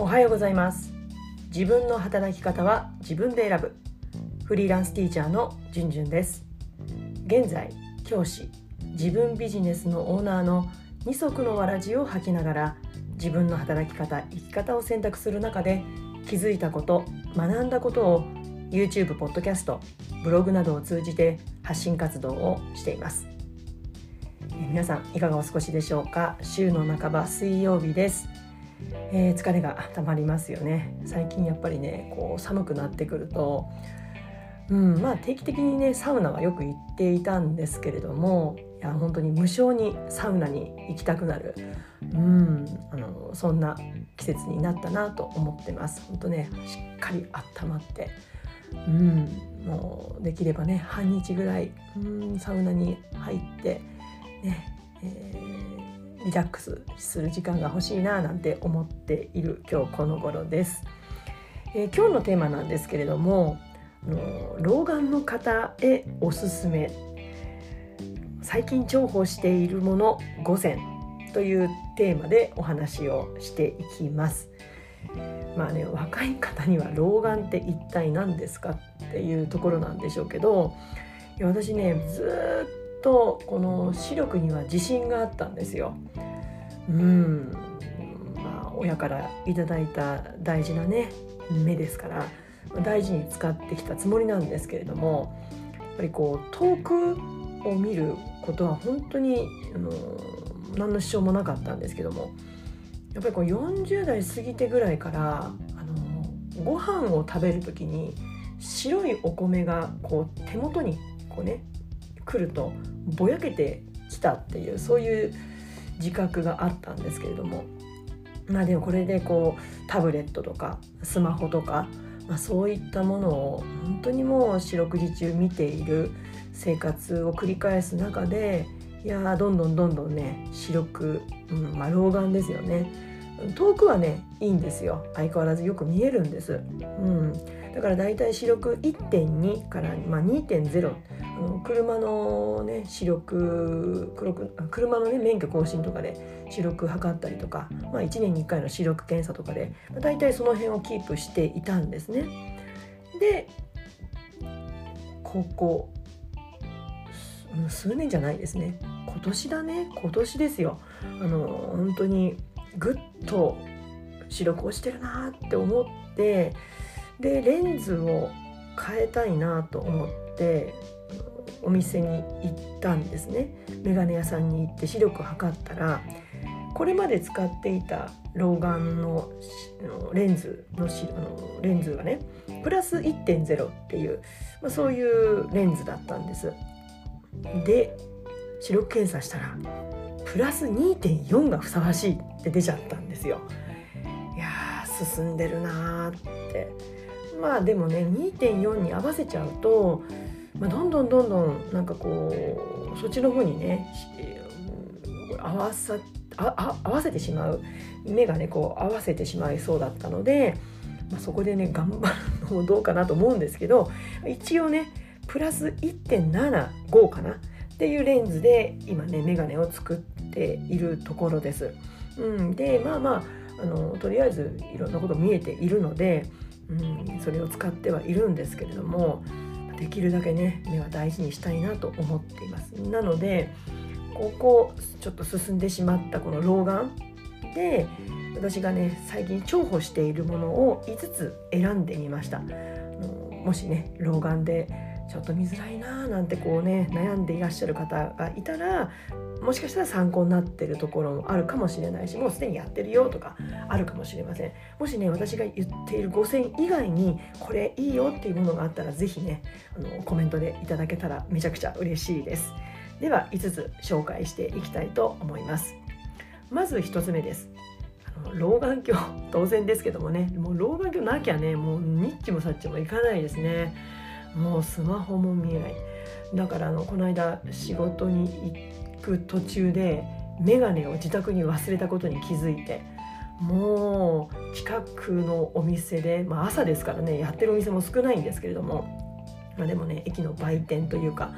おはようございます。自分の働き方は自分で選ぶ。フリーランスティーチャーのじゅんじゅんです。現在教師自分ビジネスのオーナーの二足のわらじを履きながら自分の働き方生き方を選択する中で気づいたこと学んだことを YouTube、ポッドキャスト、ブログなどを通じて発信活動をしています。皆さんいかがお過ごしでしょうか？週の半ば水曜日です、えー、疲れがたまりますよね。最近やっぱりねこう寒くなってくるとうんまあ定期的にねサウナはよく行っていたんですけれどもいや本当に無償にサウナに行きたくなるうんあのそんな季節になったなと思ってます。本当ねしっかり温まってうんもうできればね半日ぐらいうんサウナに入ってね、えー、リラックスする時間が欲しいななんて思っている今日この頃です、えー、今日のテーマなんですけれどもあの老眼の方へおすすめ最近重宝しているもの5選というテーマでお話をしていきます。まあね若い方には老眼って一体何ですかっていうところなんでしょうけど私ねずっとこの視力には自信があったんですよ。うんまあ、親からいただいた大事なね目ですから大事に使ってきたつもりなんですけれどもやっぱりこう遠くを見ることは本当にあの何の支障もなかったんですけどもやっぱりこう40代過ぎてぐらいからあのご飯を食べる時に白いお米がこう手元にこうね来るとぼやけてきたっていうそういう自覚があったんですけれども。まあでもこれでこうタブレットとかスマホとか、まあ、そういったものを本当にもう四六時中見ている生活を繰り返す中でいやどんどんどんどんね白く、うんまあ、老眼ですよね。遠くはねいいんですよ。相変わらずよく見えるんです、うん、だからだいたい視力1.2から、まあ、2.0あの車のね視力車のね免許更新とかで視力測ったりとか、まあ、1年に1回の視力検査とかで、まあ、大体その辺をキープしていたんですね。でここ数年じゃないですね。今年だね。今年ですよ。あの本当にぐっと視力落ちてるなって思ってでレンズを変えたいなと思ってお店に行ったんですね眼鏡屋さんに行って視力を測ったらこれまで使っていた老眼のレンズのあのレンズがねプラス1.0っていう、まあ、そういうレンズだったんです。で視力検査したらプラス2.4がふさわしいって出ちゃったんですよ。いや進んでるなーってまあでもね2.4に合わせちゃうと、まあ、どんどんどんどんなんかこうそっちの方にね合わさあ合わせてしまう目がねこう合わせてしまいそうだったので、まあ、そこでね頑張るのもどうかなと思うんですけど一応ねプラス1.75かなっていうレンズで今ねメガネを作っているところです。うん、でまあまああのとりあえずいろんなこと見えているので、うん、それを使ってはいるんですけれどもできるだけね目は大事にしたいなと思っています。なのでここちょっと進んでしまったこの老眼で私がね最近重宝しているものを5つ選んでみました。もしね老眼でちょっと見づらいなーなんてこうね悩んでいらっしゃる方がいたらもしかしたら参考になってるところもあるかもしれないしもうすでにやってるよとかあるかもしれません。もしね私が言っている5000以外にこれいいよっていうものがあったら是非ねあのコメントでいただけたらめちゃくちゃ嬉しいです。では5つ紹介していきたいと思います。まず1つ目です。老眼鏡当然ですけどもね。もう老眼鏡なきゃねもうニッチもサッチもいかないですね。もうスマホも見えない。だからあのこの間仕事に行く途中で眼鏡を自宅に忘れたことに気づいてもう近くのお店で、まあ、朝ですからねやってるお店も少ないんですけれども、まあ、でもね駅の売店というか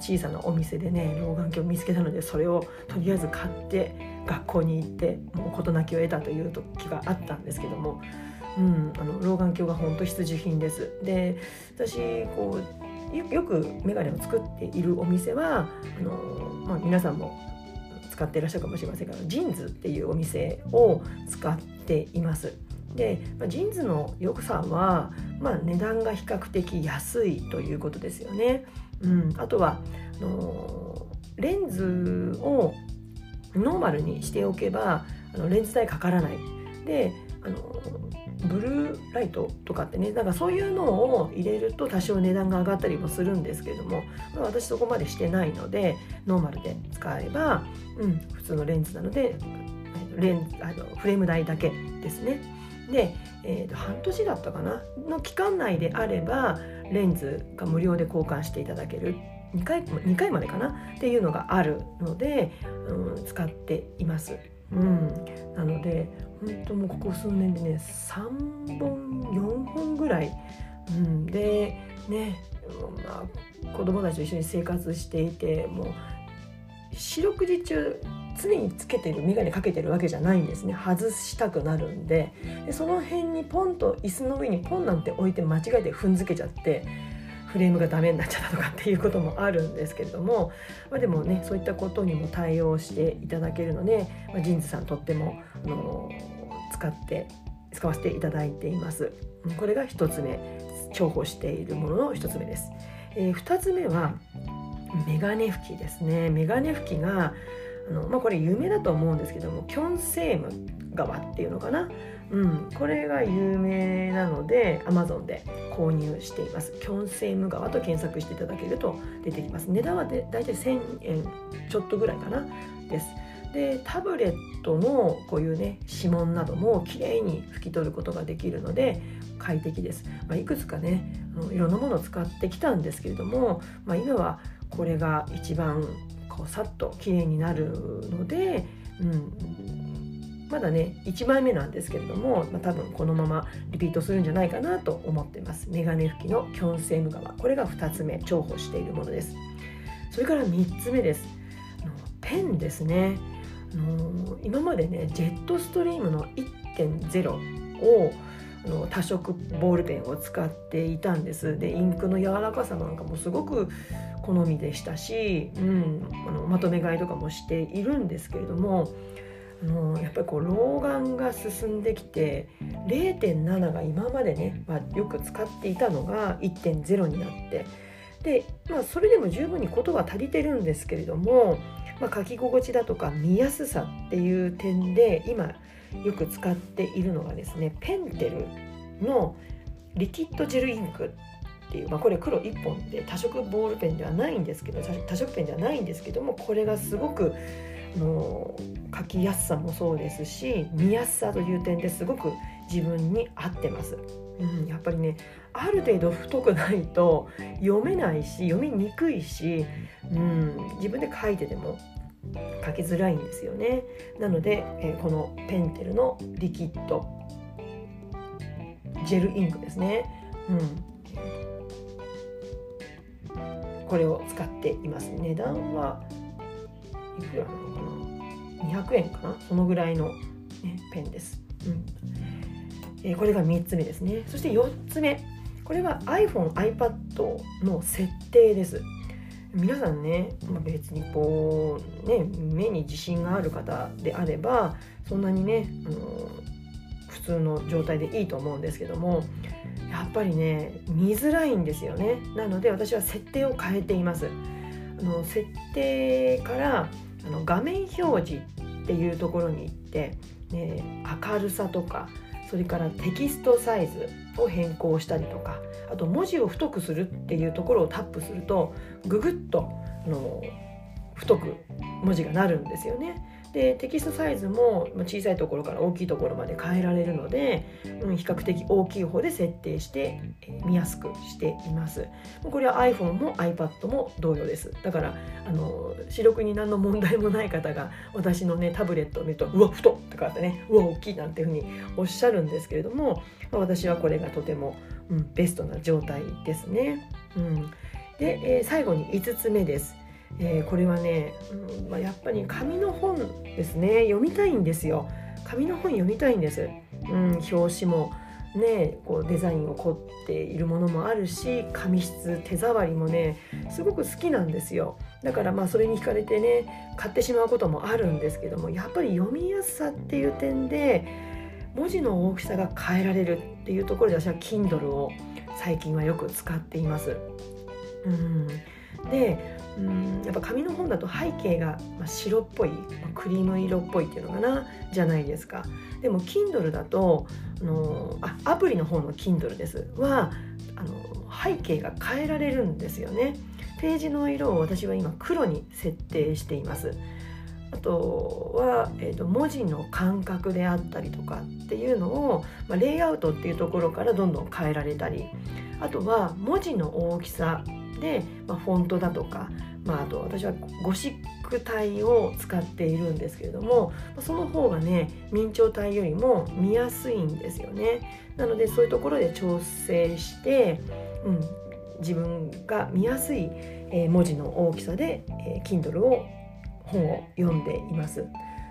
小さなお店でね老眼鏡を見つけたのでそれをとりあえず買って学校に行ってもう事なきを得たという時があったんですけども、うん、あの老眼鏡が本当必需品です。で私こうよく眼鏡を作っているお店はあの、まあ、皆さんも使っていらっしゃるかもしれませんが JINS っていうお店を使っています。で、まあ、 JINS の良さは、まあ、値段が比較的安いということですよね。うん、あとはあのレンズをノーマルにしておけばあのレンズ代かからない。であのブルーライトとかってねだかそういうのを入れると多少値段が上がったりもするんですけども、まあ、私そこまでしてないのでノーマルで使えば、うん、普通のレンズなのでレンあのフレーム代だけですね。で、えー、と半年だったかな？の期間内であればレンズが無料で交換していただける2回 ,2 回までかな？っていうのがあるので、うん、使っています。うん、なので本当もうここ数年でね3本4本ぐらい、うん、でね、まあ、子供たちと一緒に生活していてもう四六時中常につけてる眼鏡かけてるわけじゃないんですね。外したくなるんで。でその辺にポンと椅子の上にポンなんて置いて間違えて踏んづけちゃって。フレームがダメになっちゃったとかっていうこともあるんですけれども、まあ、でもねそういったことにも対応していただけるので、まあ、ジーンズさんとっても、あの使って使わせていただいています。これが1つ目重宝しているものの1つ目です、えー、2つ目はメガネ拭きですね。メガネ拭きがあの、まあ、これ有名だと思うんですけどもキョンセーム川っていうのかな、うん、これが有名なので Amazon で購入しています。キョンセーム川と検索していただけると出てきます。値段はで大体1000円ちょっとぐらいかな。です。でタブレットのこういうね指紋などもきれいに拭き取ることができるので快適です、まあ、いくつかねあのいろんなものを使ってきたんですけれども、まあ、今はこれが一番こうさっと綺麗になるので、うん、まだね1枚目なんですけれども、まあ、多分このままリピートするんじゃないかなと思ってます。メガネ拭きのキョンセーム側。これが2つ目重宝しているものです。それから3つ目です。ペンですね。あの今までねジェットストリームの1.0をの多色ボールペンを使っていたんです。でインクの柔らかさなんかもすごく好みでしたし、うん、あのまとめ買いとかもしているんですけれどもあのやっぱりこう老眼が進んできて0.7が今までね、まあ、よく使っていたのが1.0になって。で、まあ、それでも十分にことは足りてるんですけれども、まあ、書き心地だとか見やすさっていう点で今よく使っているのがですねペンテルのリキッドジェルインクっていう、まあ、これ黒1本で多色ボールペンではないんですけど多色ペンではないんですけどもこれがすごくの書きやすさもそうですし見やすさという点ですごく自分に合ってます。うん、やっぱりねある程度太くないと読めないし読みにくいし、うん、自分で書いてても書きづらいんですよね。なので、えー、このペンテルのリキッドジェルインクですね、うん、これを使っています。値段はいくらなのかな？200円かな？そのぐらいの、ね、ペンです、うん。えー、これが3つ目ですね。そして4つ目。これは iPhone、iPad の設定です。皆さんね、まあ、別にこうね目に自信がある方であればそんなにねあの普通の状態でいいと思うんですけどもやっぱりね見づらいんですよねなので私は設定を変えていますあの設定からあの画面表示っていうところに行って、ね、明るさとかそれからテキストサイズを変更したりとかあと文字を太くするっていうところをタップするとググッとあの太く文字がなるんですよね。でテキストサイズも小さいところから大きいところまで変えられるので、うん、比較的大きい方で設定して見やすくしていますこれは iPhone も iPad も同様ですだからあの視力に何の問題もない方が私のねタブレットを見るとうわ太っとかってねうわ大きいなんていうふうにおっしゃるんですけれども私はこれがとても、うん、ベストな状態ですね。うんで、えー、最後に5つ目です。えー、これはね、うんまあ、やっぱり紙の本ですね。読みたいんですよ。紙の本読みたいんです、うん、表紙もねこうデザインを凝っているものもあるし紙質手触りもねすごく好きなんですよ。だからまあそれに惹かれてね買ってしまうこともあるんですけどもやっぱり読みやすさっていう点で文字の大きさが変えられるっていうところで私は Kindle を最近はよく使っています。うん。でうんやっぱ紙の本だと背景が白っぽいクリーム色っぽいっていうのかなじゃないですか。でも Kindle だとあのあアプリの方の Kindle です。はあの背景が変えられるんですよね。ページの色を私は今黒に設定しています。あとは、えーと、文字の感覚であったりとかっていうのを、まあ、レイアウトっていうところからどんどん変えられたり。あとは文字の大きさで、まあ、フォントだとか、まあ、あと私はゴシック体を使っているんですけれどもその方がね明朝体よりも見やすいんですよねなのでそういうところで調整して、うん、自分が見やすい、文字の大きさで、え、Kindle を本を読んでいます。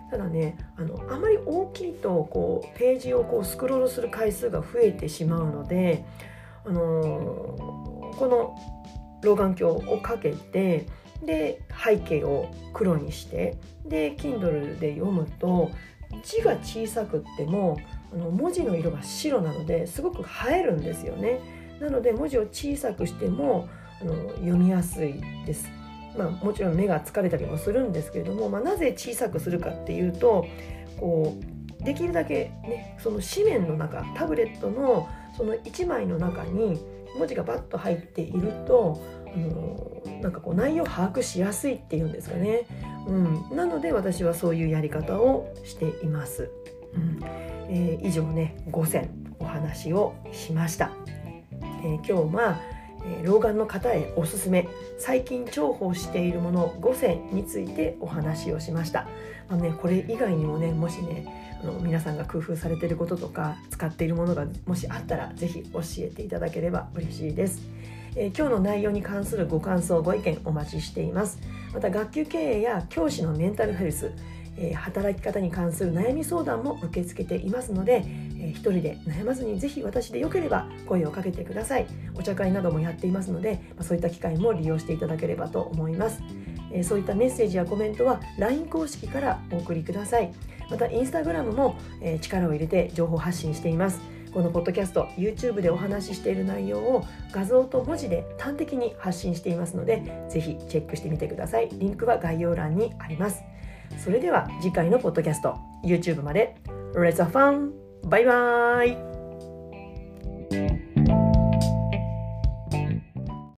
ただねあのあまり大きいとこうページをこうスクロールする回数が増えてしまうので、あのー、この老眼鏡をかけてで背景を黒にしてで Kindle で読むと字が小さくってもあの文字の色が白なのですごく映えるんですよね。なので文字を小さくしてもあの読みやすいです。まあ、もちろん目が疲れたりもするんですけれども、まあ、なぜ小さくするかっていうとこうできるだけ、ね、その紙面の中タブレットのその1枚の中に文字がバッと入っているとあのなんかこう内容を把握しやすいっていうんですかね、うん、なので私はそういうやり方をしています、うん。えー、以上ね5選お話をしました、えー、今日はえ老眼の方へおすすめ。最近重宝しているもの5選についてお話をしました、まあね、これ以外にもねもしねあの皆さんが工夫されていることとか使っているものがもしあったら是非教えていただければ嬉しいです、えー、今日の内容に関するご感想ご意見お待ちしています。また学級経営や教師のメンタルヘルスえ働き方に関する悩み相談も受け付けていますので、えー、一人で悩まずにぜひ私でよければ声をかけてください。お茶会などもやっていますので、まあ、そういった機会も利用していただければと思います、え、そういったメッセージやコメントは LINE 公式からお送りください。またインスタグラムも、え、力を入れて情報発信しています。このポッドキャスト YouTube でお話ししている内容を画像と文字で端的に発信していますのでぜひチェックしてみてください。リンクは概要欄にあります。それでは次回のポッドキャスト YouTube まで。Let's have fun! バイバイ